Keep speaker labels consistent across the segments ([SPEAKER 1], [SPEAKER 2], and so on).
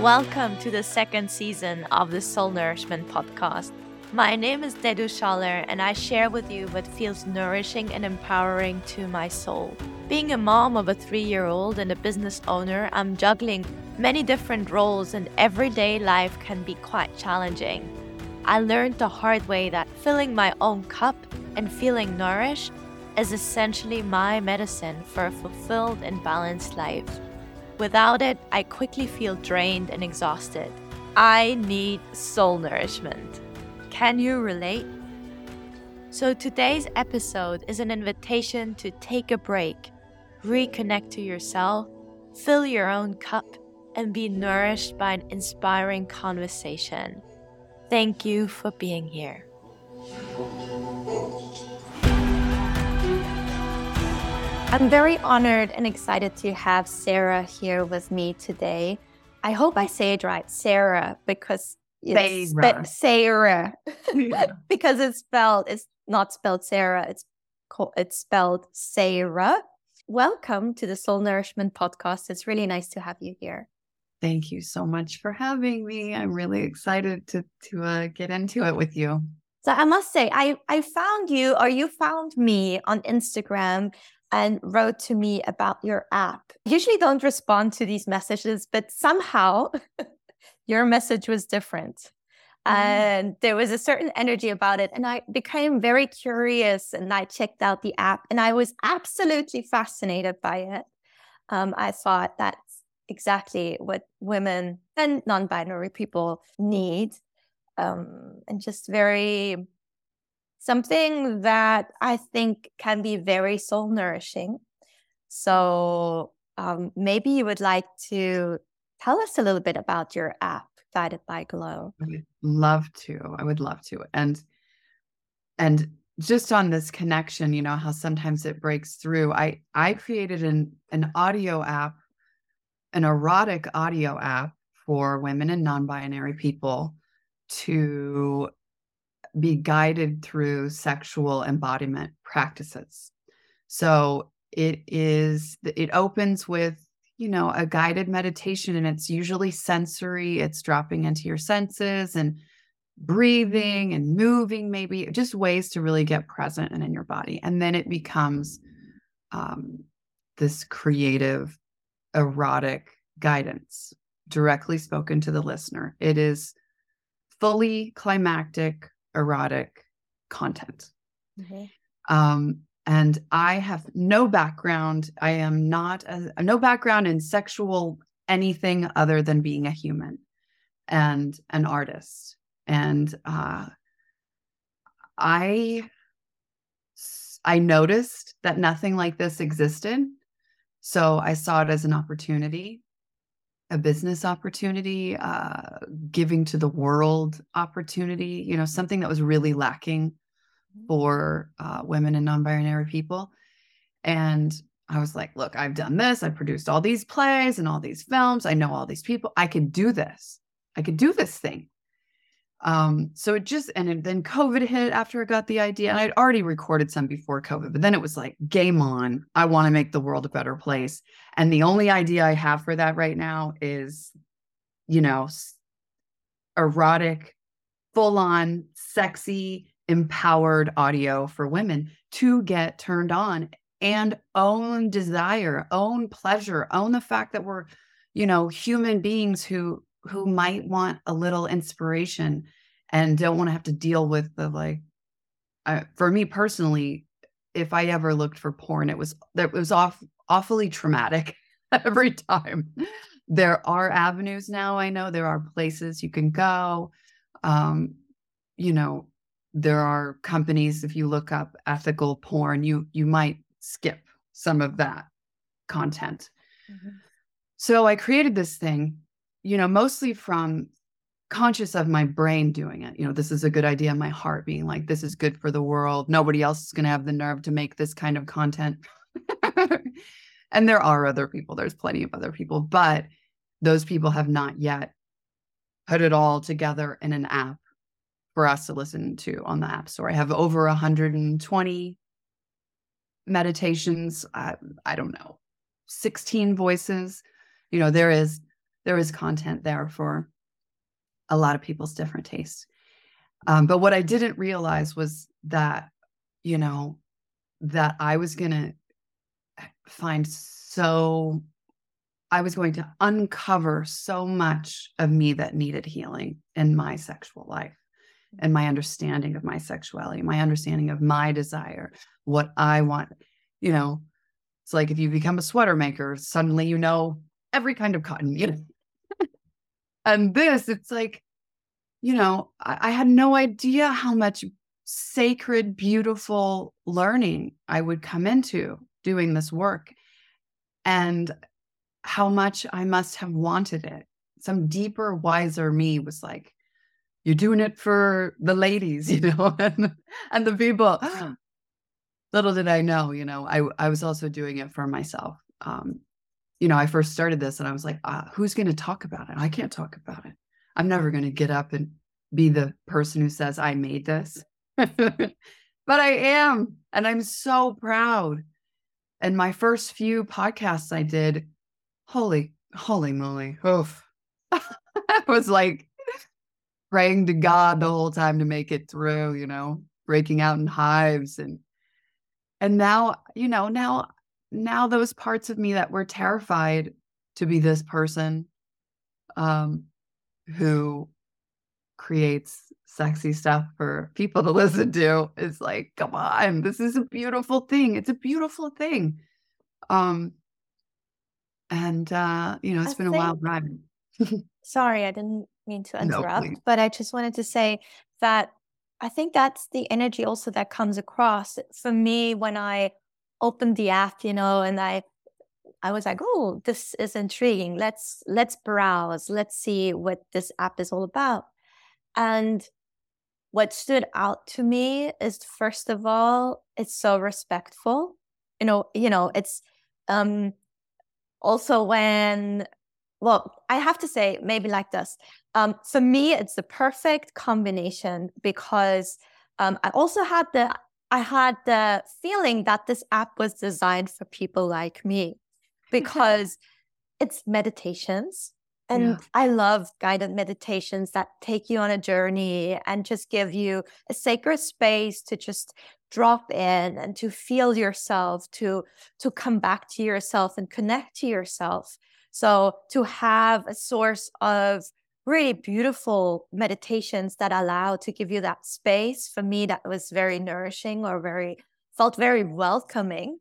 [SPEAKER 1] Welcome to the second season of the Soul Nourishment Podcast. My name is Deddou Schaller, and I share with you what feels nourishing and empowering to my soul. Being a mom of a three year old and a business owner, I'm juggling many different roles, and everyday life can be quite challenging. I learned the hard way that filling my own cup and feeling nourished is essentially my medicine for a fulfilled and balanced life. Without it, I quickly feel drained and exhausted. I need soul nourishment. Can you relate? So, today's episode is an invitation to take a break, reconnect to yourself, fill your own cup, and be nourished by an inspiring conversation. Thank you for being here. I'm very honored and excited to have Sayra here with me today. I hope I say it right, Sarah, because it's
[SPEAKER 2] Sarah.
[SPEAKER 1] spe- Sarah,
[SPEAKER 2] Yeah.
[SPEAKER 1] because it's spelled. It's not spelled Sarah. It's called. It's spelled Sarah. Welcome to the Soul Nourishment Podcast. It's really nice to have you here.
[SPEAKER 2] Thank you so much for having me. I'm really excited to to uh, get into it with you.
[SPEAKER 1] So I must say, I I found you, or you found me on Instagram and wrote to me about your app. Usually don't respond to these messages, but somehow your message was different.
[SPEAKER 2] Mhm.
[SPEAKER 1] And there was a certain energy about it. And I became very curious and I checked out the app and I was absolutely fascinated by it. Um, I thought that's exactly what women and non binary people need. Um, and just very something that I think can be very soul nourishing. So um, maybe you would like to tell us a little bit about your app, Guided by Glow.
[SPEAKER 2] I would love to. I would love to. And and just on this connection, you know how sometimes it breaks through. I I created an an audio app, an erotic audio app for women and non-binary people to be guided through sexual embodiment practices. So it is it opens with you know a guided meditation and it's usually sensory. It's dropping into your senses and breathing and moving maybe just ways to really get present and in your body. And then it becomes um, this creative erotic guidance directly spoken to the listener. It is fully climactic erotic content um, and I have no background. I am not a, no background in sexual anything other than being a human and an artist. And uh, I I noticed that nothing like this existed, so I saw it as an opportunity, a business opportunity, uh, giving to the world opportunity. You know, something that was really lacking for uh, women and non-binary people. And i was like look i've done this. I produced all these plays and all these films. I know all these people. I could do this. I could do this thing um so it just and then covid hit after i got the idea and i'd already recorded some before covid but then it was like game on. I want to make the world a better place. And the only idea i have for that right now is you know erotic full on sexy empowered audio for women to get turned on and own desire, own pleasure, own the fact that we're, you know, human beings who who might want a little inspiration and don't want to have to deal with the like uh, for me personally if i ever looked for porn it was that was off awfully traumatic every time. There are avenues now i know there are places you can go um you know there are companies if you look up ethical porn you you might skip some of that content. So i created this thing you know mostly from conscious of my brain doing it you know this is a good idea my heart being like this is good for the world nobody else is going to have the nerve to make this kind of content and there are other people there's plenty of other people but those people have not yet put it all together in an app for us to listen to on the App Store. I have over 120 meditations. I, I don't know, 16 voices. You know, there is there is content there for a lot of people's different tastes. Um, but what I didn't realize was that, you know, that I was going to find so, I was going to uncover so much of me that needed healing in my sexual life and my understanding of my sexuality, my understanding of my desire, what I want. You know, it's like if you become a sweater maker, suddenly you know every kind of cotton, you know. And this, it's like, you know, I, I, had no idea how much sacred, beautiful learning I would come into doing this work and how much I must have wanted it. Some deeper, wiser me was like, you're doing it for the ladies, you know, and, and the people. Little did I know, you know, I, I was also doing it for myself. Um, you know, I first started this and I was like, ah, who's going to talk about it? I can't talk about it. I'm never going to get up and be the person who says I made this. but I am. And I'm so proud. And my first few podcasts I did, holy, holy moly. Oof. I was like praying to God the whole time to make it through, you know, breaking out in hives and and now, you know, now now those parts of me that were terrified to be this person um who creates sexy stuff for people to listen to is like come on this is a beautiful thing. It's a beautiful thing. Um and uh you know it's I been think, a wild ride.
[SPEAKER 1] Sorry i didn't mean to interrupt no, but i just wanted to say that i think that's the energy also that comes across. For me when i opened the app you know and i I was like, oh, this is intriguing. Let's let's browse. Let's see what this app is all about. And what stood out to me is first of all, it's so respectful. You know, you know, it's um also when well, I have to say maybe like this. Um, for me, it's the perfect combination because um, I also had the I had the feeling that this app was designed for people like me because it's meditations and yeah. I love guided meditations that take you on a journey and just give you a sacred space to just drop in and to feel yourself, to to come back to yourself and connect to yourself. So to have a source of really beautiful meditations that allow to give you that space for me that was very nourishing or very felt very welcoming.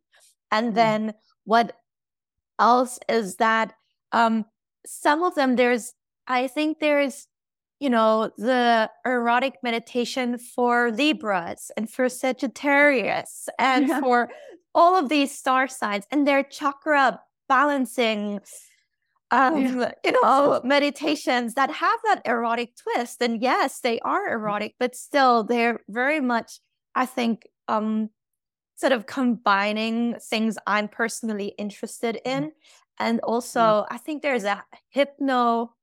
[SPEAKER 1] And mm. then what else is that um some of them there's i think there's you know the erotic meditation for libras and for sagittarius and yeah. for all of these star signs and their chakra balancing um yeah. you know meditations that have that erotic twist and yes they are mm-hmm. erotic but still they're very much i think um sort of combining things i'm personally interested mm-hmm. in and mm. also, mm. I think there's a hypno,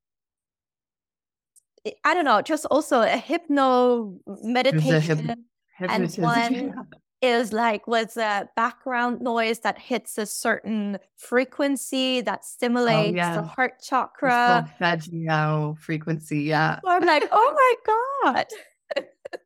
[SPEAKER 1] I don't know, just also a hypno meditation. A and one is like with a background noise that hits a certain frequency that oh, stimulates oh, yeah. the heart chakra.
[SPEAKER 2] Solfeggio frequency, yeah.
[SPEAKER 1] So I'm like, oh my God,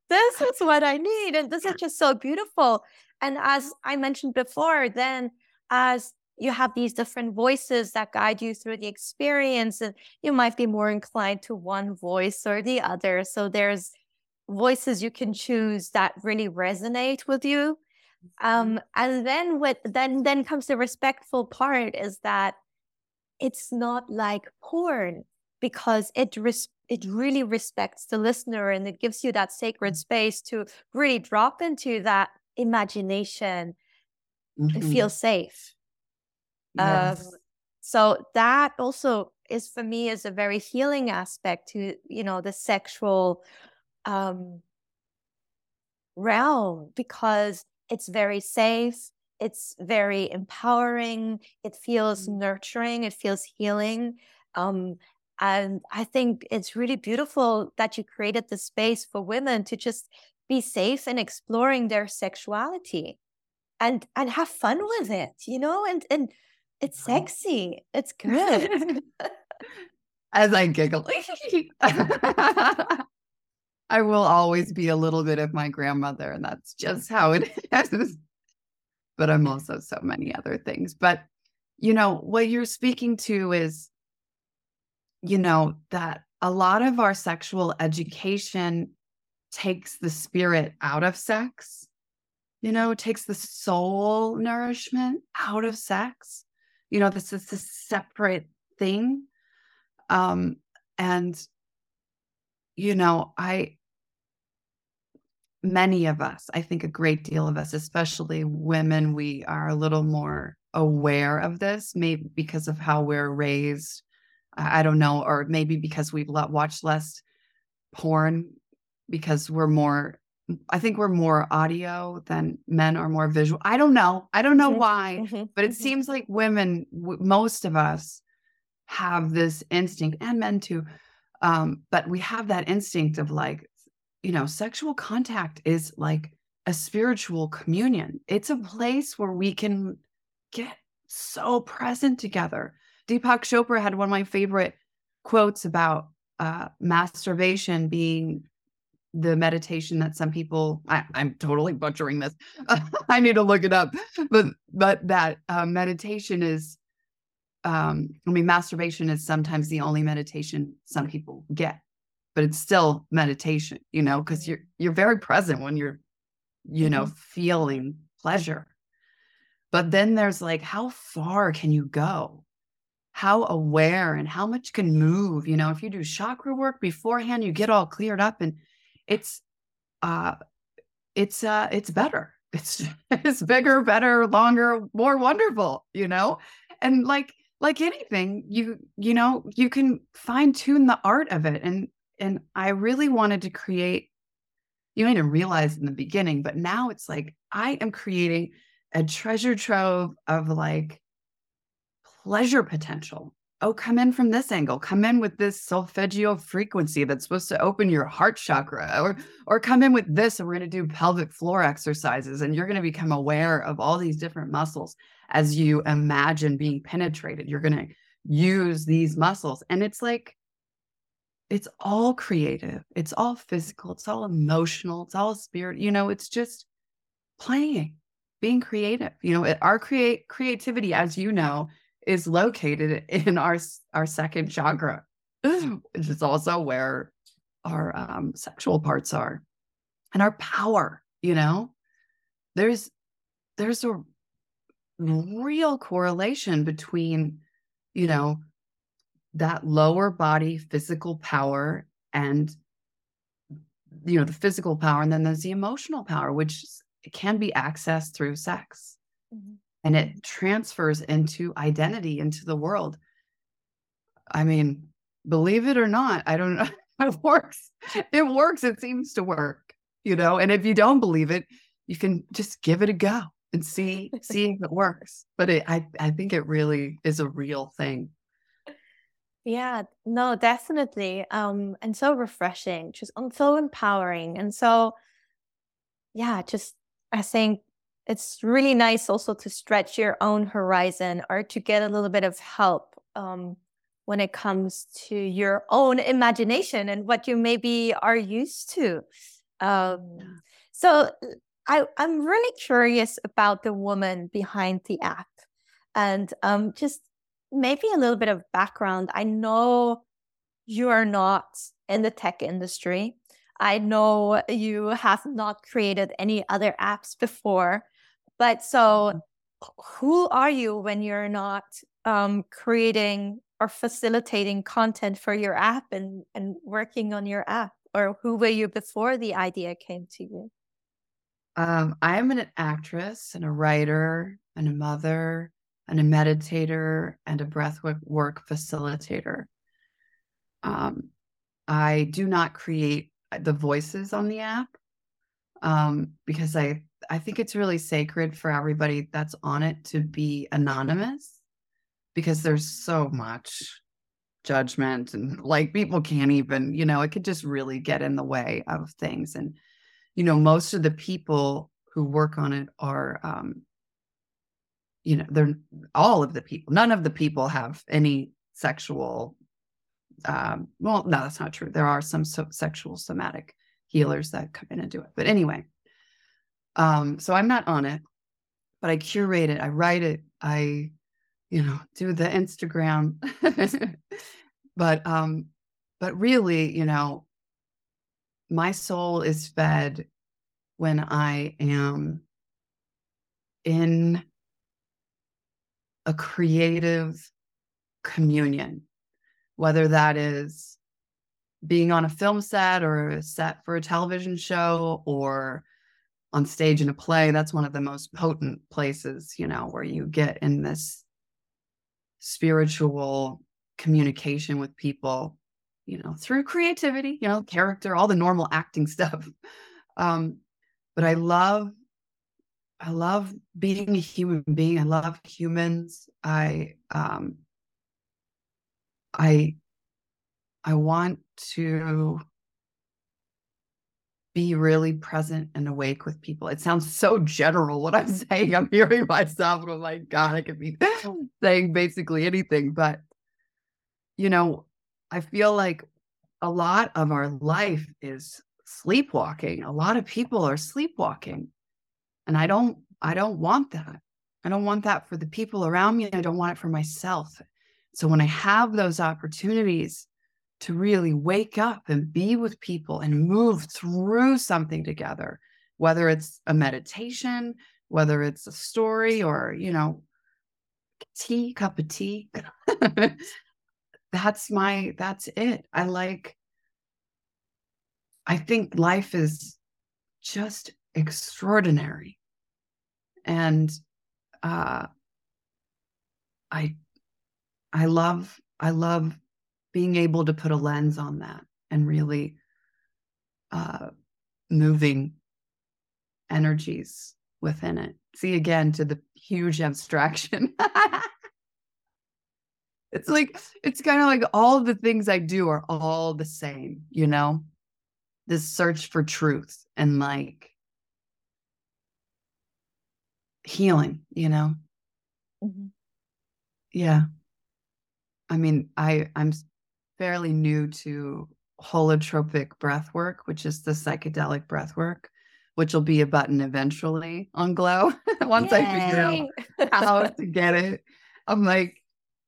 [SPEAKER 1] this is what I need. And this is just so beautiful. And as I mentioned before, then as you have these different voices that guide you through the experience and you might be more inclined to one voice or the other so there's voices you can choose that really resonate with you um, mm-hmm. and then what then then comes the respectful part is that it's not like porn because it res- it really respects the listener and it gives you that sacred mm-hmm. space to really drop into that imagination mm-hmm. and feel safe Yes. Um, so that also is for me is a very healing aspect to you know the sexual um, realm because it's very safe it's very empowering it feels mm-hmm. nurturing it feels healing um, and i think it's really beautiful that you created the space for women to just be safe in exploring their sexuality and and have fun with it you know and and it's sexy. It's good.
[SPEAKER 2] as I giggle. I will always be a little bit of my grandmother, and that's just how it is. But I'm also so many other things. But, you know, what you're speaking to is, you know, that a lot of our sexual education takes the spirit out of sex, you know, takes the soul nourishment out of sex. You know, this is a separate thing. Um, and you know, I many of us, I think a great deal of us, especially women, we are a little more aware of this, maybe because of how we're raised. I don't know, or maybe because we've watched less porn because we're more I think we're more audio than men are more visual. I don't know. I don't know mm-hmm. why, mm-hmm. but it mm-hmm. seems like women, w- most of us, have this instinct, and men too. Um, but we have that instinct of like, you know, sexual contact is like a spiritual communion. It's a place where we can get so present together. Deepak Chopra had one of my favorite quotes about uh, masturbation being the meditation that some people I, am totally butchering this i need to look it up but but that uh, meditation is um i mean masturbation is sometimes the only meditation some people get but it's still meditation you know because you're you're very present when you're you know mm-hmm. feeling pleasure. But then there's like how far can you go? How aware and how much can move you know? If you do chakra work beforehand you get all cleared up and it's uh it's uh it's better. It's it's bigger better longer more wonderful you know? And like like anything you you know you can fine tune the art of it and and i really wanted to create you not realize in the beginning but now it's like i am creating a treasure trove of like pleasure potential oh, come in from this angle, come in with this solfeggio frequency that's supposed to open your heart chakra, or or come in with this, and we're going to do pelvic floor exercises, and you're going to become aware of all these different muscles as you imagine being penetrated. You're going to use these muscles, and it's like it's all creative, it's all physical, it's all emotional, it's all spirit. You know, it's just playing, being creative. You know, our create creativity, as you know is located in our our second chakra, which is also where our um, sexual parts are, and our power. You know, there's there's a real correlation between, you know, that lower body physical power and you know the physical power and then there's the emotional power which can be accessed through sex mm-hmm and it transfers into identity into the world. I mean, believe it or not, I don't know. It works. It works. It seems to work, you know. And if you don't believe it, you can just give it a go and see see if it works. But it, I I think it really is a real thing.
[SPEAKER 1] Yeah, no, definitely. Um, and so refreshing, just so empowering. And so yeah, just I think it's really nice also to stretch your own horizon or to get a little bit of help um, when it comes to your own imagination and what you maybe are used to. Um, so I, I'm really curious about the woman behind the app and um, just maybe a little bit of background. I know you are not in the tech industry. I know you have not created any other apps before. But so, mm-hmm. who are you when you're not um, creating or facilitating content for your app and, and working on your app? Or who were you before the idea came to you?
[SPEAKER 2] Um, I'm an actress and a writer and a mother and a meditator and a breathwork work facilitator. Um, I do not create the voices on the app um, because I I think it's really sacred for everybody that's on it to be anonymous because there's so much judgment and like people can't even, you know, it could just really get in the way of things. And, you know, most of the people who work on it are, um, you know, they're all of the people, none of the people have any sexual um, well, no, that's not true. There are some so- sexual somatic healers that come in and do it. But anyway, um, so I'm not on it, but I curate it. I write it. I, you know, do the Instagram. but um, but really, you know, my soul is fed when I am in a creative communion, whether that is being on a film set or a set for a television show or on stage in a play. That's one of the most potent places, you know, where you get in this spiritual communication with people, you know, through creativity, you know, character, all the normal acting stuff. Um, but I love I love being a human being. I love humans. I um I I want to be really present and awake with people. It sounds so general what I'm saying. I'm hearing myself and I'm like, God, I could be saying basically anything. But, you know, I feel like a lot of our life is sleepwalking. A lot of people are sleepwalking. And I don't, I don't want that. I don't want that for the people around me. I don't want it for myself. So when I have those opportunities to really wake up and be with people and move through something together, whether it's a meditation, whether it's a story or, you know, tea, cup of tea. that's my, that's it. I like, I think life is just extraordinary and uh, I I love I love being able to put a lens on that and really uh, moving energies within it. See again to the huge abstraction. it's like it's kind of like all the things I do are all the same, you know? This search for truth and like healing, you know? Mm-hmm. Yeah. I mean, I I'm fairly new to holotropic breath work, which is the psychedelic breath work, which will be a button eventually on Glow once Yay! I figure out how to get it. I'm like,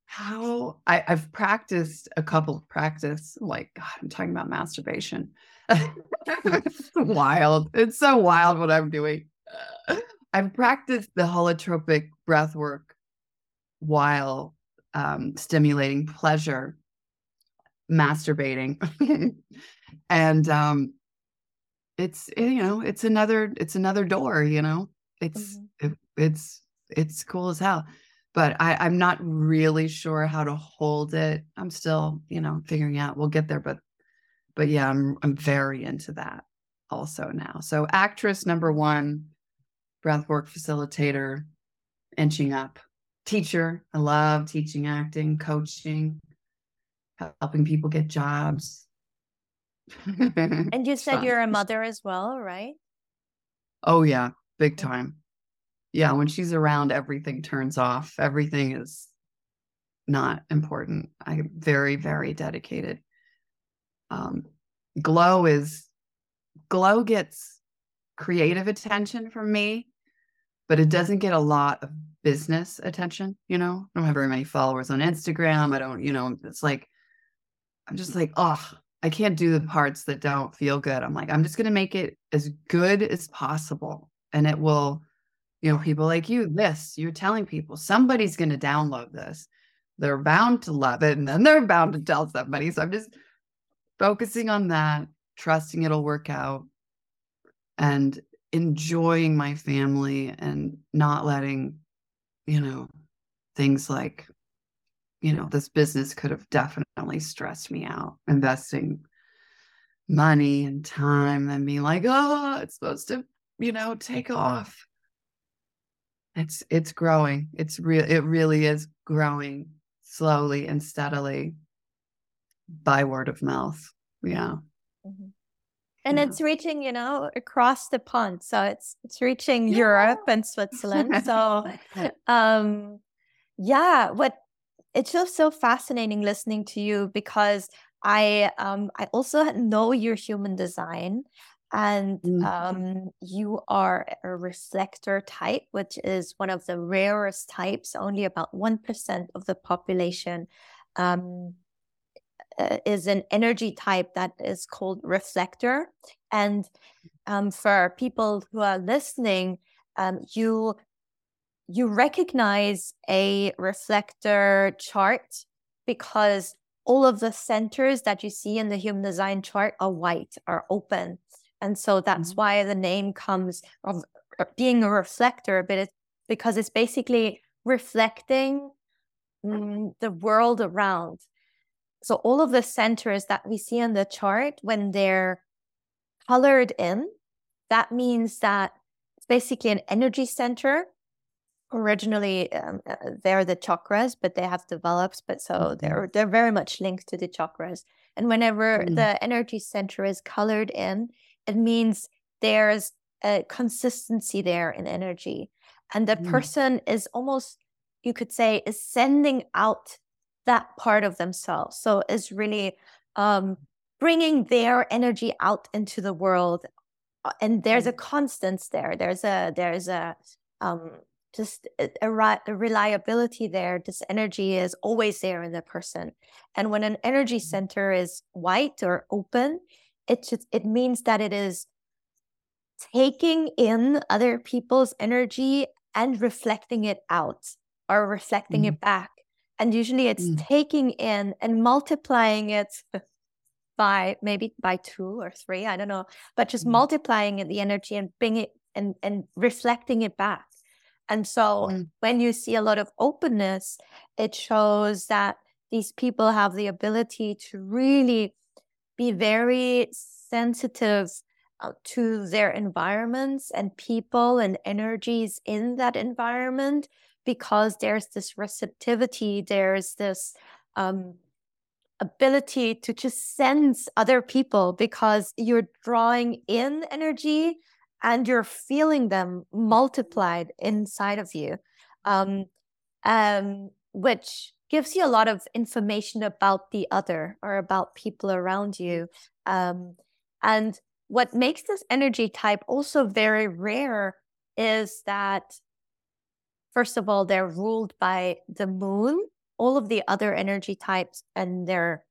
[SPEAKER 2] how I, I've practiced a couple of practice, like God, I'm talking about masturbation. it's wild. It's so wild what I'm doing. I've practiced the holotropic breath work while um, stimulating pleasure, masturbating, and um, it's eh, you know it's another it's another door. You know, it's mm-hmm. it, it's it's cool as hell. But I, I'm not really sure how to hold it. I'm still, you know, figuring out. We'll get there, but but yeah, I'm I'm very into that also now. So actress number one, breathwork facilitator, inching up, teacher. I love teaching acting, coaching, helping people get jobs.
[SPEAKER 1] and you said you're a mother as well, right?
[SPEAKER 2] Oh, yeah, big time. Yeah, when she's around, everything turns off. Everything is not important. I'm very, very dedicated. Um, Glow is Glow gets creative attention from me but it doesn't get a lot of business attention. You know, I don't have very many followers on Instagram. I don't, you know, it's like, I'm just like, oh, I can't do the parts that don't feel good. I'm like, I'm just going to make it as good as possible. And it will, you know, people like you, this, you're telling people somebody's going to download this. They're bound to love it. And then they're bound to tell somebody. So I'm just focusing on that, trusting it'll work out. And enjoying my family and not letting, you know, things like, you know, this business could have definitely stressed me out. Investing money and time and being like, oh, it's supposed to, you know, take off. It's it's growing. It's real it really is growing slowly and steadily by word of mouth. Yeah. Mm-hmm
[SPEAKER 1] and yeah. it's reaching you know across the pond so it's it's reaching yeah. europe and switzerland so um yeah what it's just so fascinating listening to you because I um I also know your human design and mm-hmm. um, you are a reflector type, which is one of the rarest types. Only about 1% of the population um, uh, is an energy type that is called reflector. And um, for people who are listening, um, you you recognize a reflector chart because all of the centers that you see in the human design chart are white, are open. And so that's mm-hmm. why the name comes of uh, being a reflector, but it's because it's basically reflecting mm, the world around. So all of the centers that we see on the chart, when they're colored in, that means that it's basically an energy center. Originally, um, uh, they're the chakras, but they have developed, but so mm-hmm. they're they're very much linked to the chakras. And whenever mm-hmm. the energy center is colored in, it means there's a consistency there in energy and the mm. person is almost you could say is sending out that part of themselves so is really um bringing their energy out into the world uh, and there's a mm. constance there there's a there's a um just a, a, reliability there this energy is always there in the person and when an energy mm. center is white or open it just it means that it is taking in other people's energy and reflecting it out or reflecting mm. it back and usually it's mm. taking in and multiplying it by maybe by two or three i don't know but just mm. multiplying it, the energy and bringing it and and reflecting it back and so mm. when you see a lot of openness it shows that these people have the ability to really be very sensitive uh, to their environments and people and energies in that environment because there's this receptivity, there's this um, ability to just sense other people because you're drawing in energy and you're feeling them multiplied inside of you, um, um, which gives you a lot of information about the other or about people around you. Um, and what makes this energy type also very rare is that, first of all, they're ruled by the moon. All of the other energy types, and they're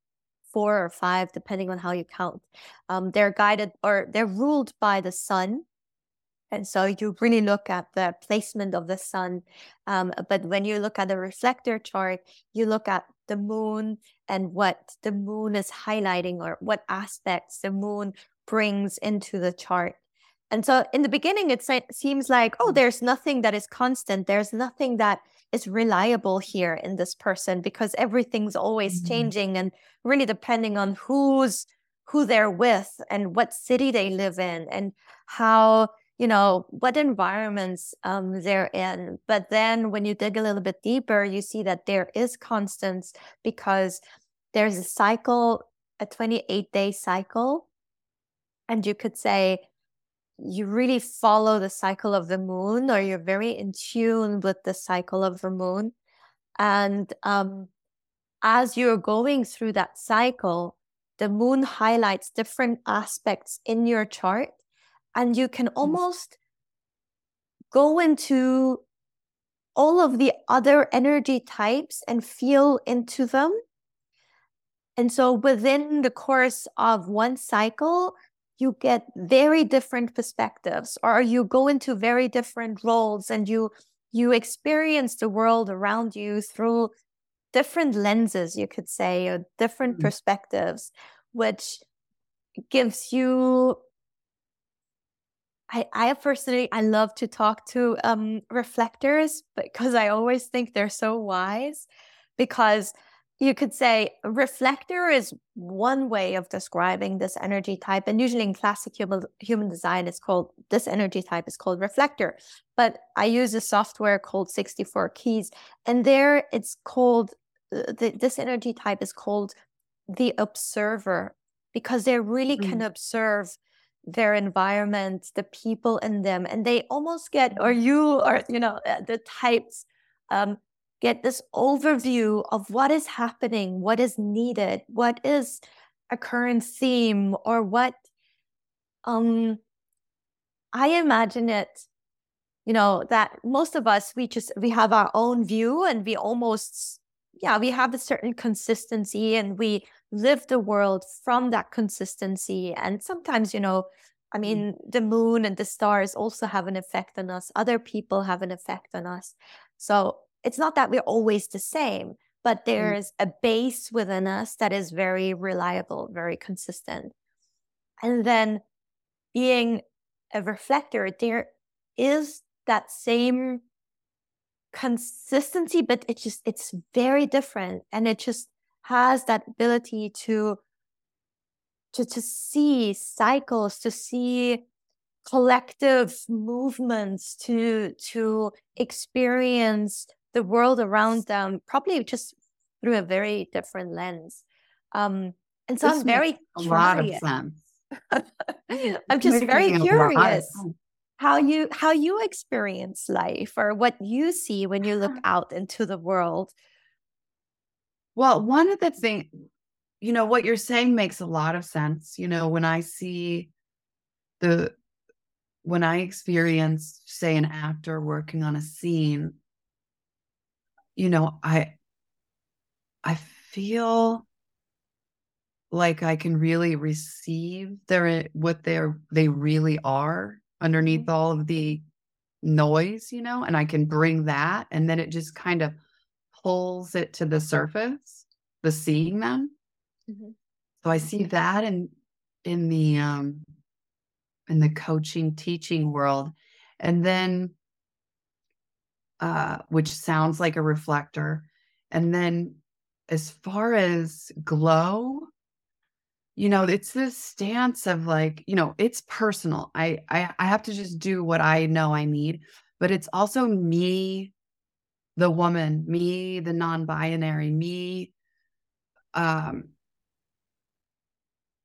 [SPEAKER 1] four or five, depending on how you count, um, they're guided or they're ruled by the sun. And so you really look at the placement of the sun. Um, but when you look at the reflector chart, you look at the moon and what the moon is highlighting or what aspects the moon brings into the chart. And so in the beginning, it seems like, oh, mm. there's nothing that is constant. There's nothing that is reliable here in this person because everything's always mm-hmm. changing and really depending on who's who they're with and what city they live in and how you know what environments um, they're in but then when you dig a little bit deeper you see that there is constants because there's a cycle a 28 day cycle and you could say you really follow the cycle of the moon or you're very in tune with the cycle of the moon and um, as you're going through that cycle the moon highlights different aspects in your chart and you can mm-hmm. almost go into all of the other energy types and feel into them. And so within the course of one cycle, you get very different perspectives or you go into very different roles and you you experience the world around you through different lenses you could say or different mm-hmm. perspectives which gives you I, I personally I love to talk to um, reflectors because I always think they're so wise. Because you could say reflector is one way of describing this energy type, and usually in classic human, human design, it's called this energy type is called reflector. But I use a software called 64 Keys, and there it's called uh, the, this energy type is called the observer because they really mm. can observe their environment, the people in them, and they almost get, or you are, you know, uh, the types um, get this overview of what is happening, what is needed, what is a current theme, or what um I imagine it, you know, that most of us we just we have our own view and we almost yeah, we have a certain consistency and we live the world from that consistency. And sometimes, you know, I mm. mean, the moon and the stars also have an effect on us. Other people have an effect on us. So it's not that we're always the same, but mm. there's a base within us that is very reliable, very consistent. And then being a reflector, there is that same consistency, but it just it's very different. And it just has that ability to to to see cycles, to see collective movements, to to experience the world around them, probably just through a very different lens. Um, and so this I'm very a curious. lot of sense. I'm just very curious how you how you experience life or what you see when you look out into the world.
[SPEAKER 2] Well, one of the things, you know, what you're saying makes a lot of sense. You know, when I see the when I experience, say, an actor working on a scene, you know, I I feel like I can really receive their what they're they really are underneath mm-hmm. all of the noise, you know, and I can bring that and then it just kind of pulls it to the surface, the seeing them. Mm-hmm. So I see that in in the um in the coaching teaching world. And then uh which sounds like a reflector. And then as far as glow, you know it's this stance of like you know it's personal I, I i have to just do what i know i need but it's also me the woman me the non-binary me um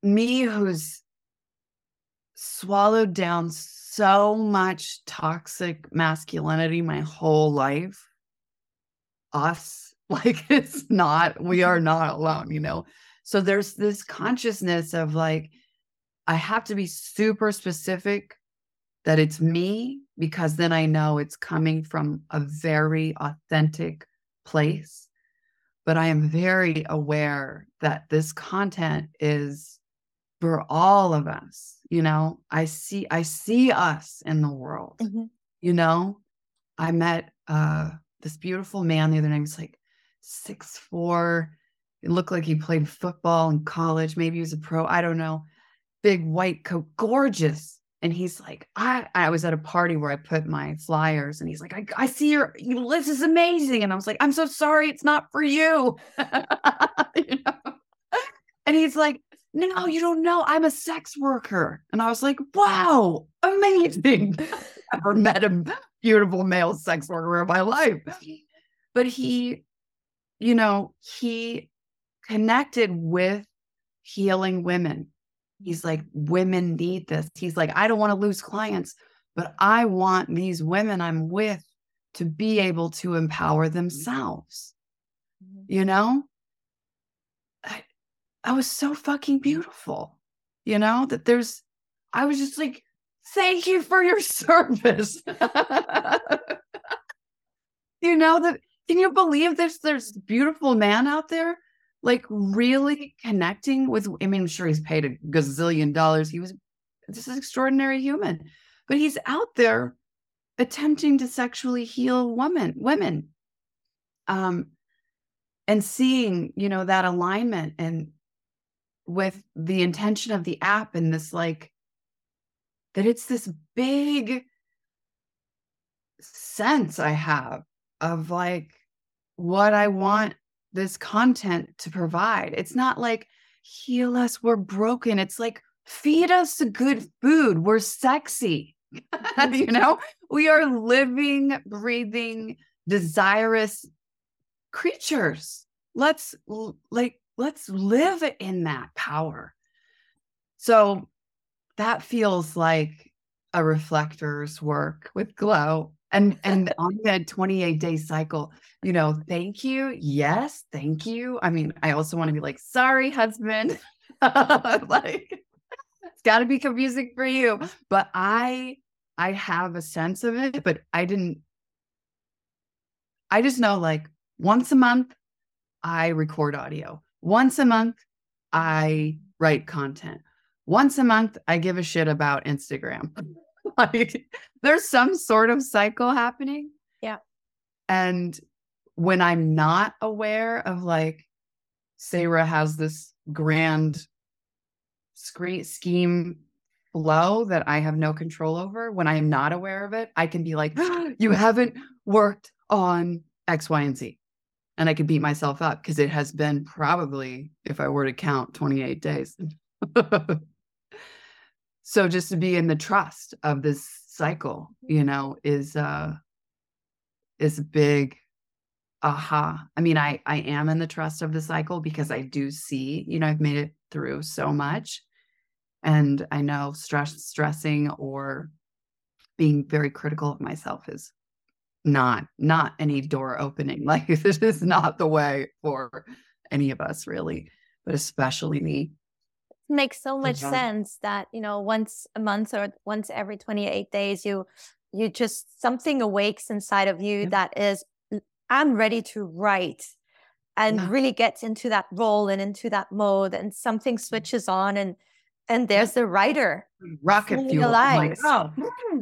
[SPEAKER 2] me who's swallowed down so much toxic masculinity my whole life us like it's not we are not alone you know so there's this consciousness of like, I have to be super specific that it's me because then I know it's coming from a very authentic place. But I am very aware that this content is for all of us. You know, I see I see us in the world. Mm-hmm. You know, I met uh this beautiful man the other night. He's like six four, it looked like he played football in college. Maybe he was a pro. I don't know. Big white coat, gorgeous. And he's like, I, I was at a party where I put my flyers, and he's like, I, I see your, your list is amazing. And I was like, I'm so sorry, it's not for you. you know? And he's like, No, you don't know. I'm a sex worker. And I was like, Wow, amazing. Never met a beautiful male sex worker in my life. But he, you know, he connected with healing women. He's like, women need this. He's like, I don't want to lose clients, but I want these women I'm with to be able to empower themselves. Mm-hmm. You know? I, was so fucking beautiful, you know, that there's, I was just like, thank you for your service. you know, that, can you believe there's, there's beautiful man out there like really connecting with i mean i'm sure he's paid a gazillion dollars he was this is extraordinary human but he's out there attempting to sexually heal women women um and seeing you know that alignment and with the intention of the app and this like that it's this big sense i have of like what i want this content to provide. It's not like heal us, we're broken. It's like feed us good food, we're sexy. you know, we are living, breathing, desirous creatures. Let's like let's live in that power. So that feels like a reflector's work with glow. And and on that 28 day cycle you know thank you yes thank you. I mean i also want to be like sorry husband. Like it's got to be confusing for you. But i i have a sense of it but i didn't i just know like once a month i record audio once a month i write content once a month i give a shit about instagram like there's some sort of cycle happening.
[SPEAKER 1] Yeah.
[SPEAKER 2] And when I'm not aware of like Sayra has this grand screen scheme flow that I have no control over, when I am not aware of it, I can be like, you haven't worked on X, Y, and Z. And I could beat myself up because it has been probably, if I were to count, 28 days. so just to be in the trust of this cycle you know is uh is a big aha i mean i i am in the trust of the cycle because i do see you know i've made it through so much and i know stress stressing or being very critical of myself is not not any door opening. Like this is not the way for any of us really but especially me.
[SPEAKER 1] Makes so much sense that you know once a month or once every 28 days you you just something awakes inside of you yeah. that is i'm ready to write and yeah. really gets into that role and into that mode and something mm-hmm. switches on and and there's the writer
[SPEAKER 2] rocket fuel. Like, oh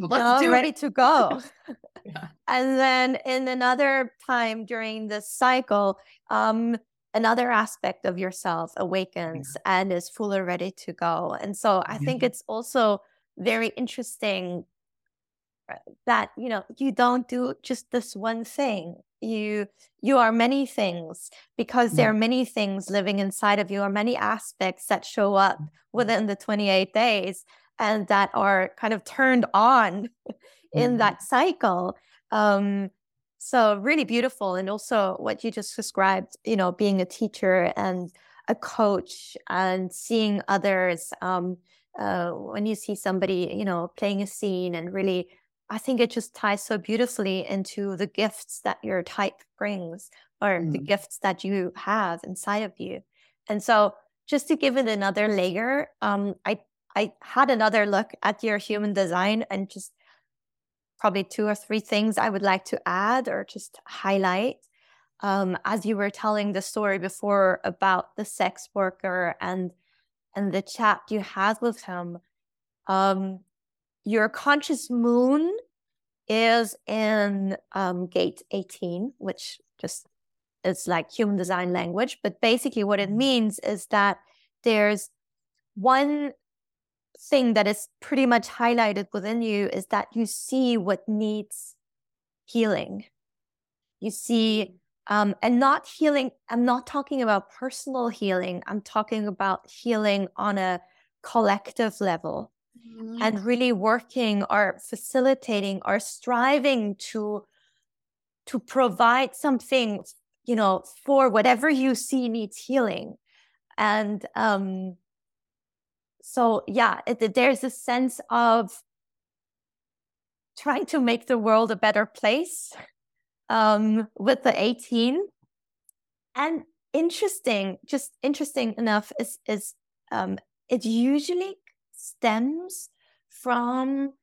[SPEAKER 1] let's you know, ready it. to go yeah. and then in another time during this cycle um another aspect of yourself awakens yeah. and is fully ready to go. And so I think it's also very interesting uh, that you know you don't do just this one thing you you are many things because there are many things living inside of you or many aspects that show up mm-hmm. within the 28 days and that are kind of turned on in mm-hmm. that cycle um so really beautiful. And also what you just described, you know, being a teacher and a coach and seeing others. Um, uh, when you see somebody, you know, playing a scene and really, I think it just ties so beautifully into the gifts that your type brings or mm. the gifts that you have inside of you. And so just to give it another layer, um, I I had another look at your human design and just probably two or three things I would like to add or just highlight. Um, as you were telling the story before about the sex worker and and the chat you had with him, um, your conscious moon is in um, gate 18, which just is like human design language. But basically, what it means is that there's one thing that is pretty much highlighted within you is that you see what needs healing. You see, um, and not healing, I'm not talking about personal healing, I'm talking about healing on a collective level mm-hmm. and really working or facilitating or striving to to provide something you know for whatever you see needs healing and um so yeah it, there's a sense of trying to make the world a better place um, with the 18 and interesting just interesting enough is is um, it usually stems from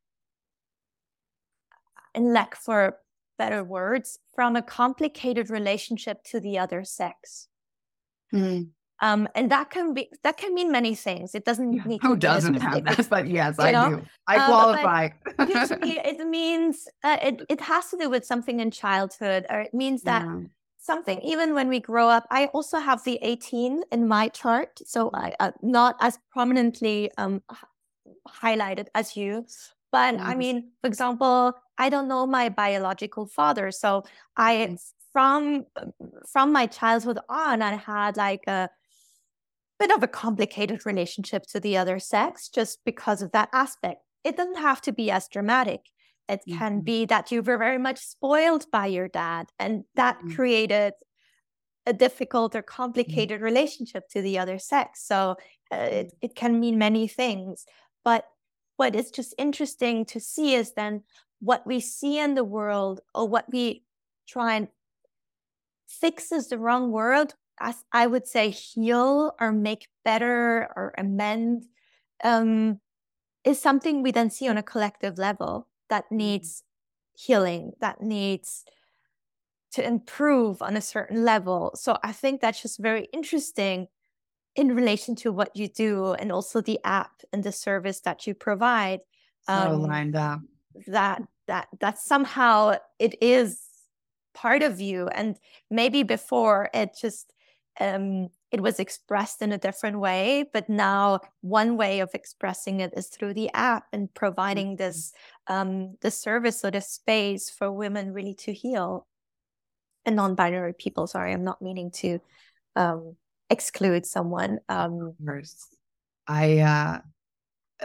[SPEAKER 1] in lack for better words from a complicated relationship to the other sex mm. Um, and that can be that can mean many things. It doesn't
[SPEAKER 2] yeah.
[SPEAKER 1] need
[SPEAKER 2] who doesn't have that, but yes, I know? do. I um, qualify.
[SPEAKER 1] it means uh, it it has to do with something in childhood, or it means that yeah. something even when we grow up. I also have the eighteen in my chart, so I uh, not as prominently um, highlighted as you. But I mean, for example, I don't know my biological father, so I from from my childhood on, I had like a bit of a complicated relationship to the other sex just because of that aspect. It doesn't have to be as dramatic. It mm-hmm. can be that you were very much spoiled by your dad, and that mm-hmm. created a difficult or mm-hmm. complicated mm-hmm. relationship to the other sex. So uh, it, mm-hmm. it can mean many things. But what is just interesting to see is then what we see in the world or what we try and fix is the wrong word. As I would say, heal or make better or amend um, is something we then see on a collective level that mm-hmm. needs healing, that needs to improve on a certain level. So I think that's just very interesting in relation to what you do and also the app and the service that you provide.
[SPEAKER 2] Um, lined up.
[SPEAKER 1] That that that somehow it is part of you, and maybe before it just um, it was expressed in a different way, but now one way of expressing it is through the app and providing mm-hmm. this um, the service or the space for women really to heal and non-binary people. Sorry, I'm not meaning to um, exclude someone. Um,
[SPEAKER 2] I uh,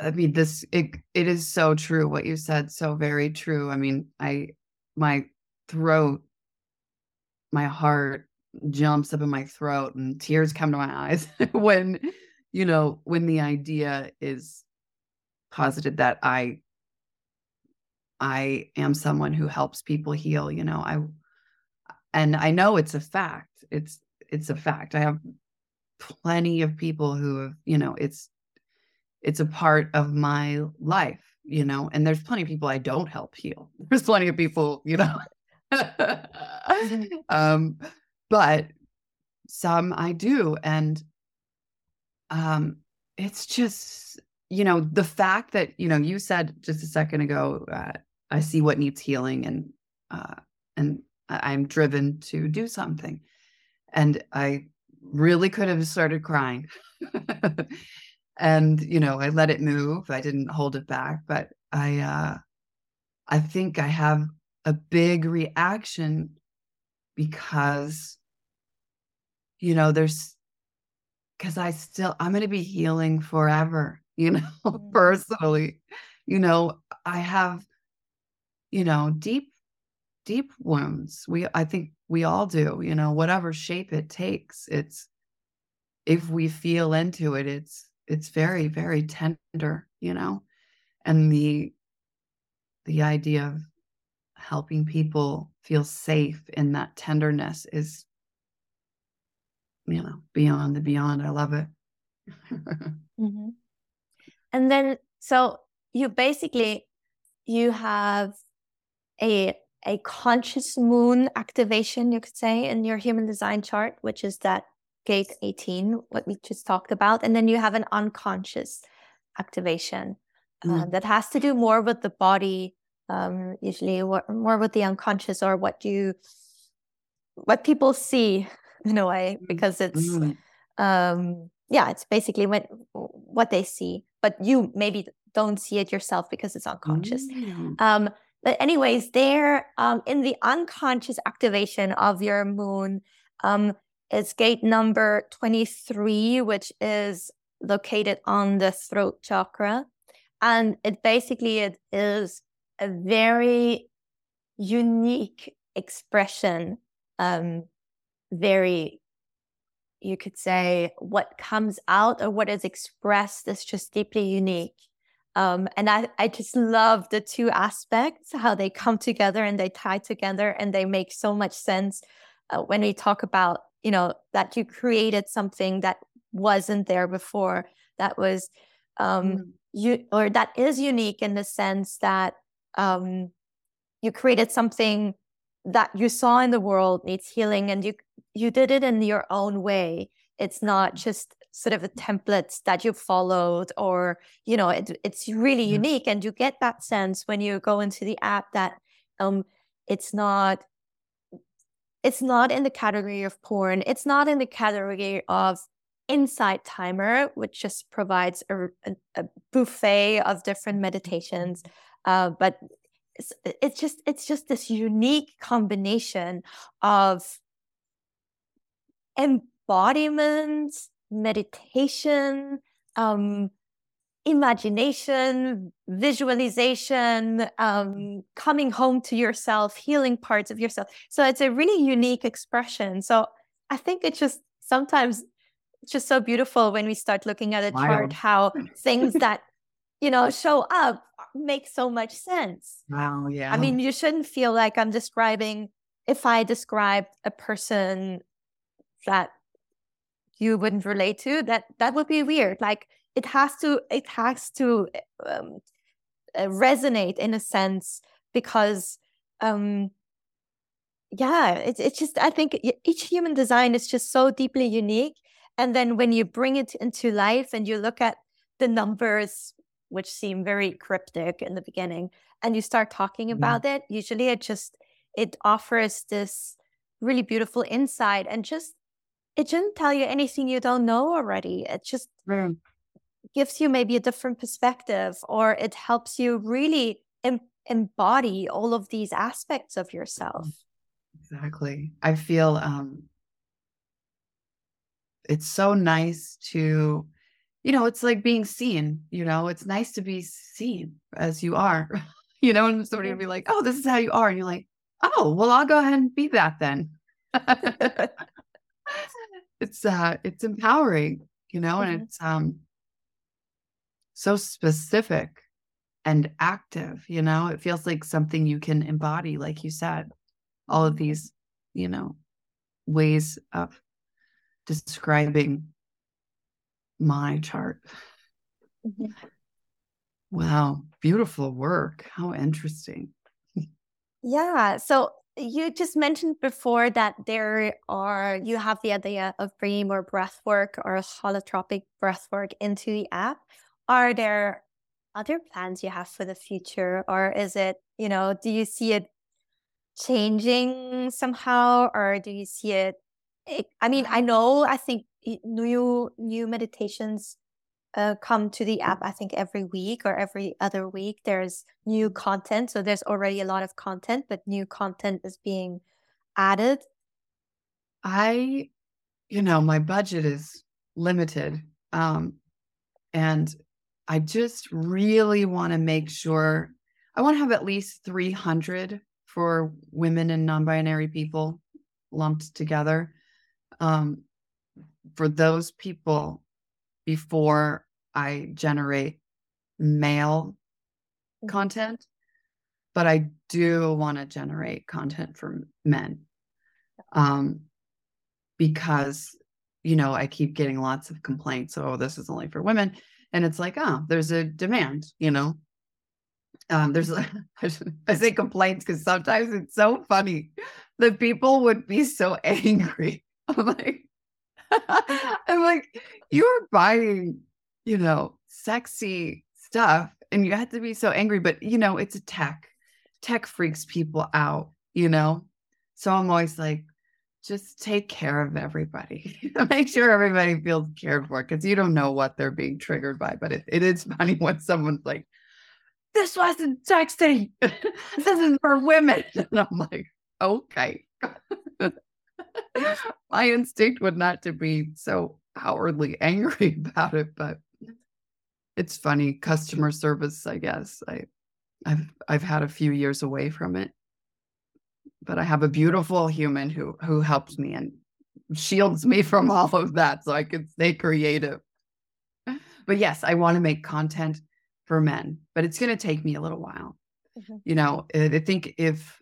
[SPEAKER 2] I mean this it it is so true what you said, so very true. I mean, I my throat, my heart jumps up in my throat and tears come to my eyes when you know when the idea is posited that I I am someone who helps people heal, you know. I and I know it's a fact. It's it's a fact. I have plenty of people who have, you know, it's it's a part of my life, you know, and there's plenty of people I don't help heal. There's plenty of people, you know. um, but some I do. And um, it's just, you know, the fact that, you know, you said just a second ago, uh, I see what needs healing and uh, and I'm driven to do something. And I really could have started crying. and you know i let it move i didn't hold it back but i uh i think i have a big reaction because you know there's because i still i'm going to be healing forever you know mm. personally. You know i have you know deep deep wounds. We i think we all do you know whatever shape it takes it's if we feel into it it's it's very very tender you know? And the the idea of helping people feel safe in that tenderness is you know beyond the beyond i love it
[SPEAKER 1] mm-hmm. and then so you basically you have a a conscious moon activation you could say in your human design chart which is that gate 18, what we just talked about. And then you have an unconscious activation uh, mm. that has to do more with the body, um, usually more with the unconscious or what you, what people see in a way, mm, because it's, mm. um, yeah, it's basically what, what they see, but you maybe don't see it yourself because it's unconscious. Mm. Um, but anyways, there um, in the unconscious activation of your moon, um, it's gate number 23, which is located on the throat chakra. And it basically it is a very unique expression, um, very you could say what comes out or what is expressed is just deeply unique. Um, and I, I just love the two aspects, how they come together and they tie together and they make so much sense uh, when we talk about you know that you created something that wasn't there before that was um mm. you or that is unique in the sense that um you created something that you saw in the world needs healing and you you did it in your own way it's not mm. just sort of a templates that you followed or you know it, it's really yeah. unique and you get that sense when you go into the app that um it's not it's not in the category of porn. It's not in the category of Insight Timer, which just provides a, a, a buffet of different meditations. Uh, but it's, it's just it's just this unique combination of embodiment, meditation, um, imagination, visualization, um, coming home to yourself, healing parts of yourself. So it's a really unique expression. So I think it's just sometimes it's just so beautiful when we start looking at a Wild. chart how things that you know show up makes so much sense.
[SPEAKER 2] Wow. Yeah.
[SPEAKER 1] I mean, you shouldn't feel like I'm describing, if I described a person that you wouldn't relate to, that that would be weird. Like it has to, it has to um, uh, resonate in a sense because, um, yeah, it's it's just I think each human design is just so deeply unique. And then when you bring it into life and you look at the numbers which seem very cryptic in the beginning and you start talking
[SPEAKER 2] Yeah.
[SPEAKER 1] about it usually it just it offers this really beautiful insight and just it shouldn't tell you anything you don't know already it just
[SPEAKER 2] Mm.
[SPEAKER 1] gives you maybe a different perspective or it helps you really em- embody all of these aspects of yourself
[SPEAKER 2] Exactly. I feel um it's so nice to you know, it's like being seen, you know, it's nice to be seen as you are. You know, and somebody would be like, "Oh, this is how you are." And you're like, "Oh, well, I'll go ahead and be that then." it's uh it's empowering, you know, and
[SPEAKER 1] Mhm.
[SPEAKER 2] it's um so specific and active, you know. It feels like something you can embody like you said. All of these, you know, ways of describing my chart.
[SPEAKER 1] Mhm.
[SPEAKER 2] Wow, beautiful work. How interesting.
[SPEAKER 1] Yeah. So you just mentioned before that there are, you have the idea of bringing more breath work or holotropic breath work into the app. Are there other plans you have for the future? Or is it, you know, do you see it changing somehow? Or do you see it? it I mean, I know, I think new new meditations uh, come to the app, I think every week or every other week, there's new content. So there's already a lot of content, but new content is being added.
[SPEAKER 2] I, you know, my budget is limited. Um, and I just really want to make sure I want to have at least 300 for women and non-binary people lumped together. Um, for those people before I generate male
[SPEAKER 1] Mhm.
[SPEAKER 2] content, but I do want to generate content for men. Um, because you know, I keep getting lots of complaints. Oh, this is only for women. And it's like, oh, there's a demand, you know. Um, there's I say complaints because sometimes it's so funny. The people would be so angry. I'm like, I'm like, you're buying, you know, sexy stuff, and you have to be so angry. But you know, it's a tech. Tech freaks people out, you know. So I'm always like, just take care of everybody. Make sure everybody feels cared for because you don't know what they're being triggered by. But it, it is funny when someone's like, this wasn't sexy. this isn't for women. And I'm like, okay. My instinct would not to be so outwardly angry about it, but it's funny. Customer service, I guess. I I've I've had a few years away from it. But I have a beautiful human who who helps me and shields me from all of that so I can stay creative. But yes, I want to make content for men, but it's going to take me a little while.
[SPEAKER 1] Mhm.
[SPEAKER 2] You know, I think if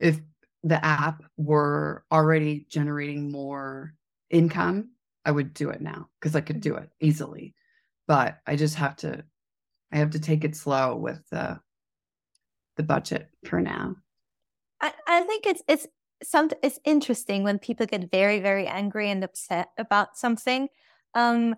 [SPEAKER 2] if the app were already generating more income, I would do it now because I could do it easily. But I just have to I have to take it slow with the the budget for now.
[SPEAKER 1] I, I think it's it's some it's interesting when people get very very angry and upset about something um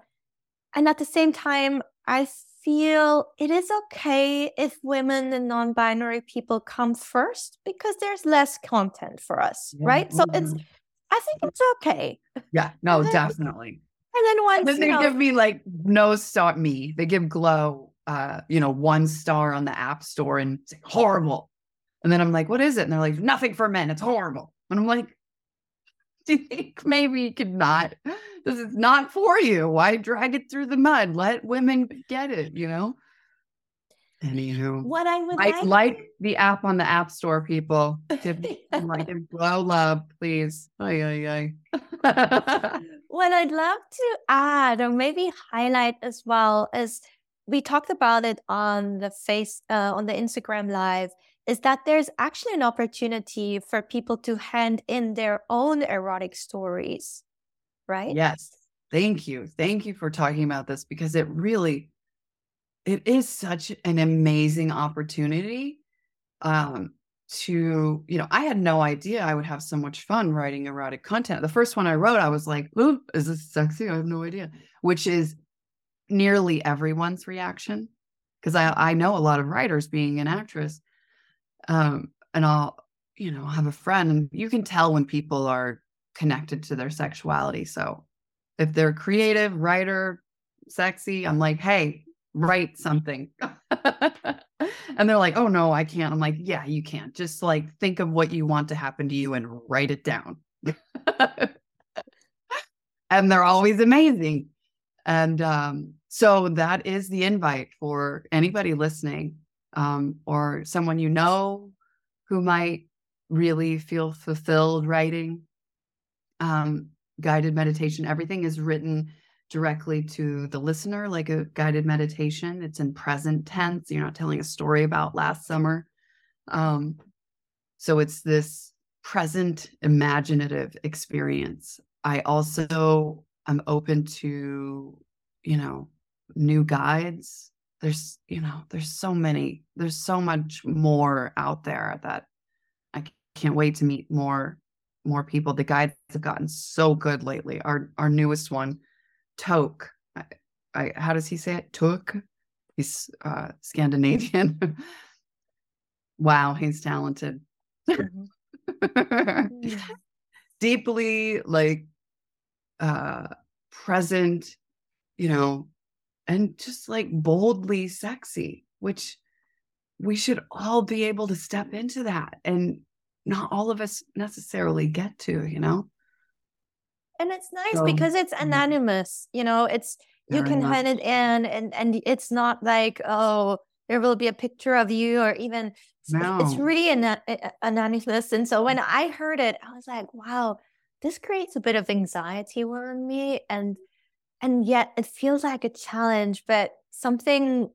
[SPEAKER 1] and at the same time i feel it is okay if women and non-binary people come first because there's less content for us
[SPEAKER 2] Yeah.
[SPEAKER 1] right so it's
[SPEAKER 2] Mhm.
[SPEAKER 1] i think it's okay
[SPEAKER 2] Yeah, no,
[SPEAKER 1] then-
[SPEAKER 2] definitely.
[SPEAKER 1] and then
[SPEAKER 2] And
[SPEAKER 1] once
[SPEAKER 2] then
[SPEAKER 1] you
[SPEAKER 2] they
[SPEAKER 1] know,
[SPEAKER 2] give me like no star me. They give Glow uh, you know, one star on the app store and it's horrible. And then I'm like, what is it? And they're like, nothing for men. It's horrible. And I'm like, do you think maybe you could not? This is not for you. Why drag it through the mud? Let women get it, you know? Anywho.
[SPEAKER 1] what i would
[SPEAKER 2] I
[SPEAKER 1] like
[SPEAKER 2] like the app on the app store, people. Give like glow love, please. Ay, ay, ay.
[SPEAKER 1] what I'd love to add or maybe highlight as well is we talked about it on the face uh, on the Instagram live is that there's actually an opportunity for people to hand in their own erotic stories, right?
[SPEAKER 2] Yes. Thank you. Thank you for talking about this because it really it is such an amazing opportunity um to you know i had no idea i would have so much fun writing erotic content the first one i wrote i was like ooh is this sexy i have no idea which is nearly everyone's reaction because i i know a lot of writers being an actress um and i'll you know have a friend and you can tell when people are connected to their sexuality so if they're creative writer sexy i'm like hey write something and they're like, oh no, I can't. I'm like, yeah, you can't. Just like think of what you want to happen to you and write it down. and they're always amazing. And um, so that is the invite for anybody listening um, or someone you know who might really feel fulfilled writing. Um, guided meditation, everything is written directly to the listener, like a guided meditation. It's in present tense. You're not telling a story about last summer. Um, so it's this present imaginative experience. I also am open to, you know, new guides. There's, you know, there's so many, there's so much more out there that I can't wait to meet more more people. The guides have gotten so good lately. Our our newest one Toke. I, I, how does he say it? Took. He's uh, Scandinavian. wow, he's talented. Mm-hmm. Deeply like uh present, you know, and just like boldly sexy, which we should all be able to step into that and not all of us necessarily get to, you know?
[SPEAKER 1] and it's nice so, because it's anonymous you know it's you can much. hand it in and and it's not like oh there will be a picture of you or even no. it's really an, anonymous and so when i heard it i was like wow this creates a bit of anxiety around me and and yet it feels like a challenge but something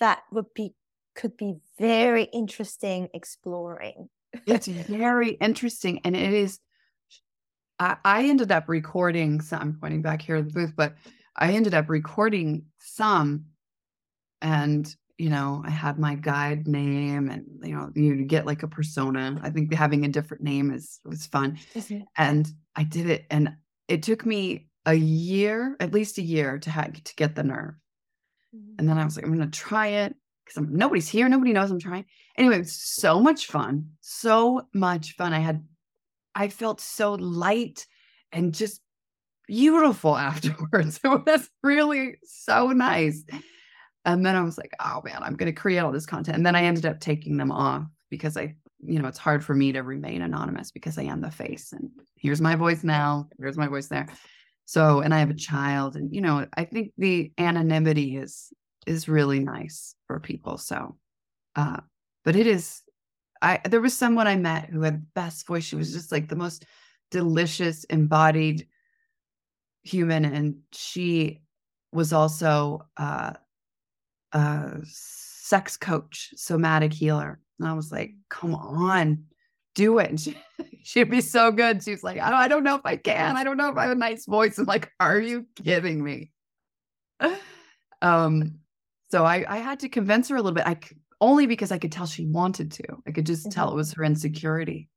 [SPEAKER 1] that would be could be very interesting exploring
[SPEAKER 2] it's very interesting and it is I, I ended up recording some, I'm pointing back here at the booth, but I ended up recording some and you know, I had my guide name and you know, you get like a persona. I think having a different name is was fun. Mm-hmm. And I did it and it took me a year, at least a year to have to get the nerve. Mm-hmm. And then I was like, I'm gonna try it because nobody's here, nobody knows I'm trying. Anyway, it was so much fun, so much fun. I had I felt so light and just beautiful afterwards. It was really so nice. And then I was like, oh man, I'm going to create all this content. And then I ended up taking them off because I, you know, it's hard for me to remain anonymous because I am the face and here's my voice now, here's my voice there. So, and I have a child and, you know, I think the anonymity is, is really nice for people. So, uh, but it is I there was someone I met who had the best voice. She was just like the most delicious, embodied human, and she was also uh, a sex coach, somatic healer. And I was like, "Come on, do it!" She, she'd be so good. She was like, I don't, "I don't know if I can. I don't know if I have a nice voice." I'm like, "Are you kidding me?" um, so I I had to convince her a little bit. I only because I could tell she wanted to. I could just mm-hmm. tell it was her insecurity.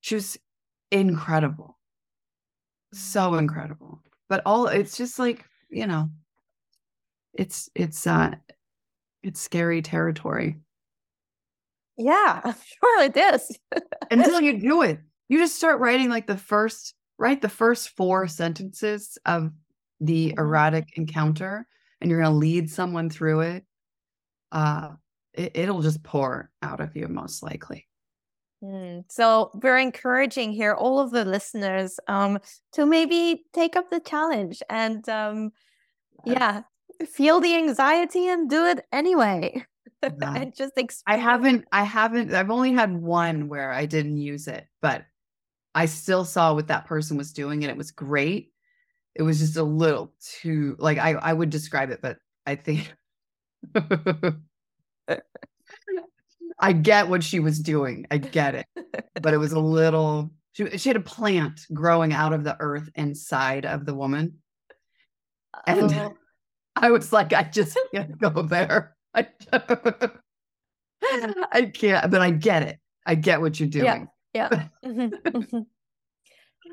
[SPEAKER 2] She was incredible. So incredible. But all it's just like, you know, it's it's uh it's scary territory.
[SPEAKER 1] Yeah, I'm sure it is.
[SPEAKER 2] Until you do it. You just start writing like the first write the first four sentences of the mm-hmm. erotic encounter and you're going to lead someone through it. Uh it, it'll just pour out of you most likely.
[SPEAKER 1] Mm, so we're encouraging here all of the listeners um, to maybe take up the challenge and um, yeah, feel the anxiety and do it anyway. Yeah. and just
[SPEAKER 2] I haven't, I haven't, I've only had one where I didn't use it, but I still saw what that person was doing and it was great. It was just a little too like I, I would describe it, but I think I get what she was doing. I get it. But it was a little she she had a plant growing out of the earth inside of the woman. And
[SPEAKER 1] Oh,
[SPEAKER 2] I was like, I just can't go there. I, I can't, but I get it. I get what you're doing.
[SPEAKER 1] yeah. Mhm, mhm.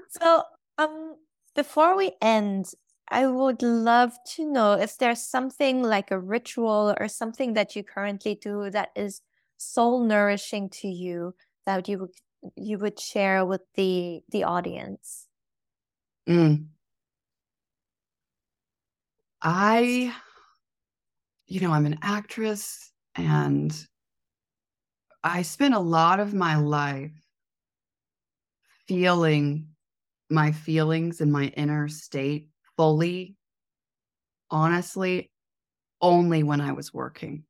[SPEAKER 1] So, um, before we end, I would love to know if there's something like a ritual or something that you currently do that is soul nourishing to you that you would you would share with the the audience.
[SPEAKER 2] Mm. I, you know, I'm an actress and I spent a lot of my life feeling my feelings and my inner state fully, honestly, only when I was working.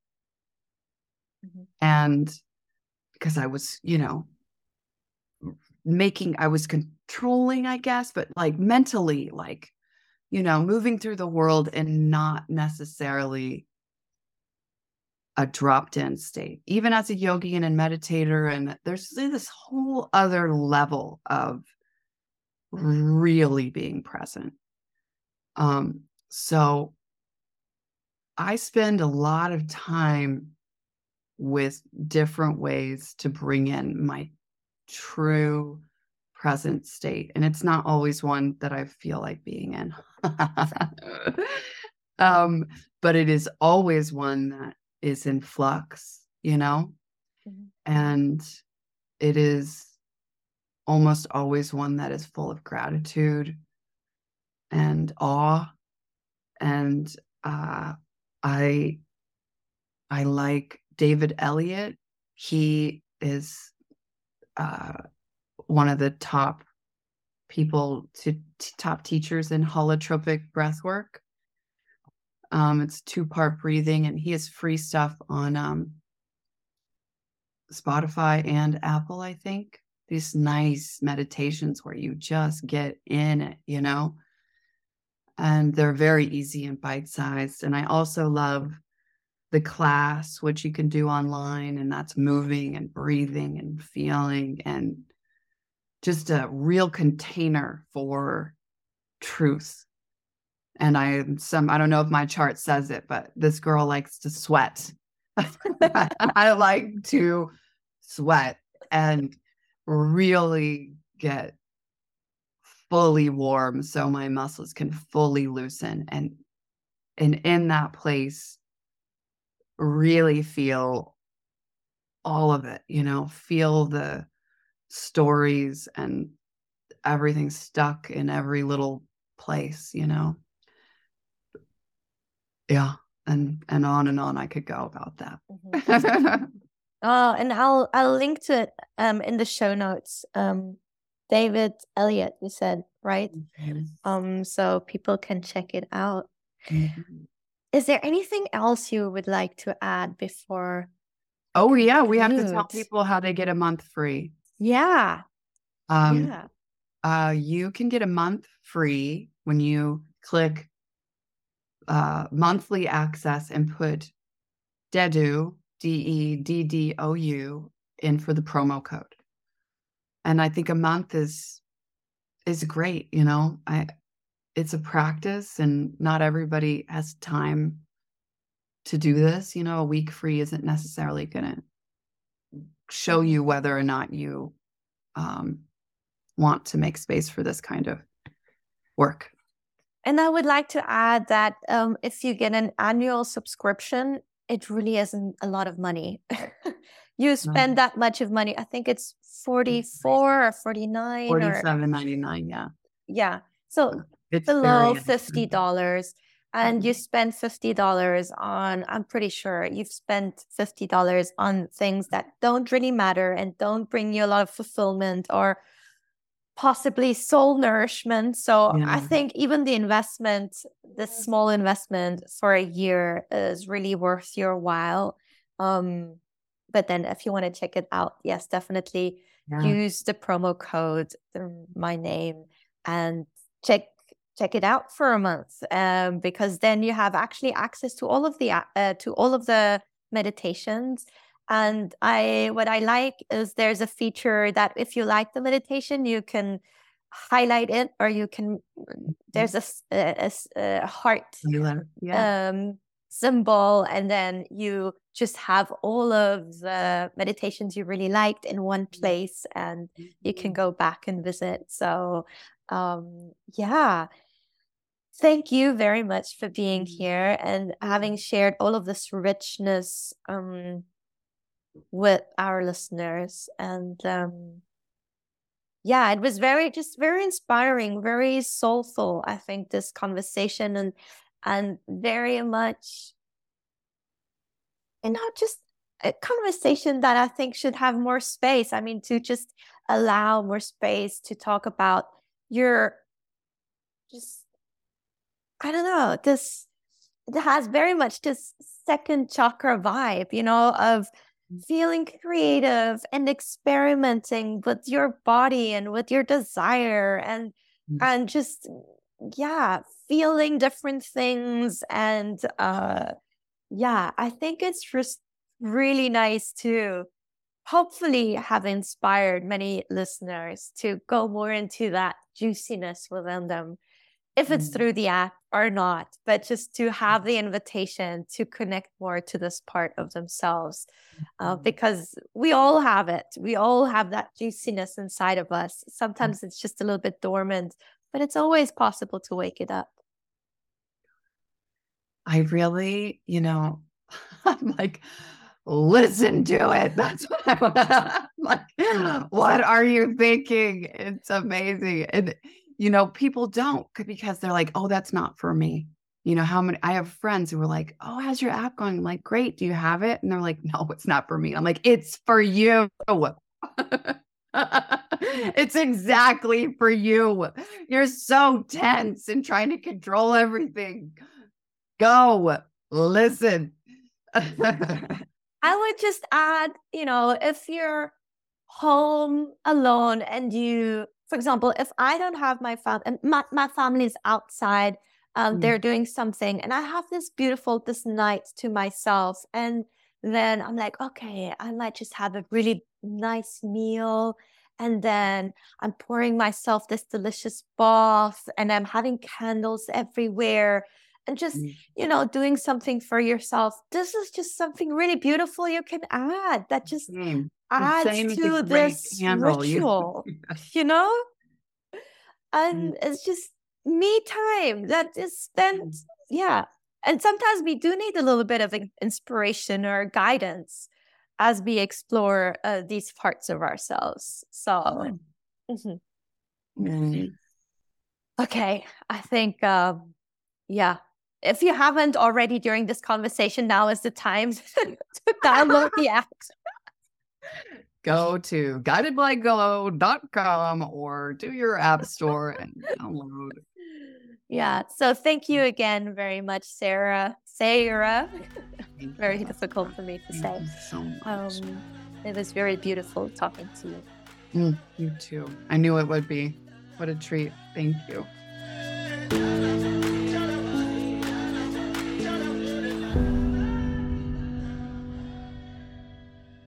[SPEAKER 1] Mhm.
[SPEAKER 2] And because I was, you know, making, I was controlling, I guess, but like mentally, like, you know, moving through the world and not necessarily a dropped in state, even as a yogi and a meditator. And there's this whole other level of really being present. Um, so I spend a lot of time with different ways to bring in my true present state. And it's not always one that I feel like being in. um, but it is always one that is in flux, you know?
[SPEAKER 1] Mhm.
[SPEAKER 2] And it is almost always one that is full of gratitude and awe. And uh, I I like David Elliott. He is uh, one of the top people to, to top teachers in holotropic breath work. Um, it's two part breathing, and he has free stuff on um, Spotify and Apple, I think. These nice meditations where you just get in it, you know? And they're very easy and bite sized. And I also love the class, which you can do online, and that's moving and breathing and feeling and just a real container for truth. And I some, I don't know if my chart says it, but this girl likes to sweat. I like to sweat and really get fully warm so my muscles can fully loosen and and in that place really feel all of it you know feel the stories and everything stuck in every little place you know yeah and and on and on i could go about that
[SPEAKER 1] Mhm. Oh, and I'll I'll link to it um in the show notes. Um David Elliott, you said, right? Um so people can check it out.
[SPEAKER 2] Mhm.
[SPEAKER 1] Is there anything else you would like to add before?
[SPEAKER 2] oh yeah we have to tell people how they get a month free
[SPEAKER 1] Yeah.
[SPEAKER 2] um
[SPEAKER 1] yeah.
[SPEAKER 2] uh, you can get a month free when you click uh, monthly access and put Deddou, D E D D O U, in for the promo code. And I think a month is is great. You know, I it's a practice, and not everybody has time to do this. You know, a week free isn't necessarily going to show you whether or not you um, want to make space for this kind of work.
[SPEAKER 1] And I would like to add that um, if you get an annual subscription, it really isn't a lot of money. you spend that much of money. I think it's 44 or 49 or
[SPEAKER 2] Forty-seven ninety-nine. Yeah,
[SPEAKER 1] yeah. So
[SPEAKER 2] it's
[SPEAKER 1] below
[SPEAKER 2] very
[SPEAKER 1] fifty
[SPEAKER 2] inexpensive.
[SPEAKER 1] dollars and you spend fifty dollars on i'm pretty sure you've spent fifty dollars on things that don't really matter and don't bring you a lot of fulfillment or possibly soul nourishment. So i think even the investment this small investment for a year is really worth your while. Um but then if you want to check it out yes definitely
[SPEAKER 2] Yeah.
[SPEAKER 1] use the promo code my name and check check it out for a month. Um, because then you have actually access to all of the uh, to all of the meditations and i what i like is there's a feature that if you like the meditation you can highlight it or you can mm-hmm. there's a, a, a heart yeah. um, symbol and then you just have all of the meditations you really liked in one mm-hmm. place and you can mm-hmm. go back and visit so um yeah thank you very much for being here and having shared all of this richness um with our listeners and um yeah it was very just very inspiring very soulful i think this conversation and and very much and not just a conversation that i think should have more space i mean to just allow more space to talk about your just i don't know this it has very much this second chakra vibe you know of feeling creative and experimenting with your body and with your desire and mm. and just yeah feeling different things and uh yeah i think it's just really nice to hopefully have inspired many listeners to go more into that juiciness within them if it's mm. through the app or not but just to have the invitation to connect more to this part of themselves uh, mm-hmm. because we all have it. We all have that juiciness inside of us. Mm. sometimes it's just a little bit dormant but it's always possible to wake it up.
[SPEAKER 2] I really you know i'm like listen to it. That's what i'm like what are you thinking? It's amazing. And you know, people mm. don't because they're like, oh, that's not for me. You know, how many I have friends who are like, oh, how's your app going? I'm like, great. Do you have it? And they're like, no, it's not for me. I'm like, it's for you. it's exactly for you. You're so tense and trying to control everything. Go listen.
[SPEAKER 1] I would just add, you know, if you're home alone and you for example, if I don't have my family, my, my family is outside, um, mm. they're doing something, and I have this beautiful this night to myself, and then I'm like, okay, I might just have a really nice meal. And then I'm pouring myself this delicious bath, and I'm having candles everywhere and just mm. you know doing something for yourself this is just something really beautiful you can add that just mm adds to this ritual, you, you know? And mm. it's just me time that is spent, mm. yeah. And sometimes we do need a little bit of inspiration or guidance as we explore uh, these parts of ourselves. So, mm-hmm. mm. okay, I think, um, yeah, if you haven't already during this conversation, now is the time to download the app
[SPEAKER 2] go to guidedbyglow.com or to your app store and download.
[SPEAKER 1] Yeah. So thank you again very much, Sayra. Sayra. very difficult for me to say. so much. Um, it was very beautiful talking to you.
[SPEAKER 2] Mm, you too. I knew it would be. What a treat. Thank you.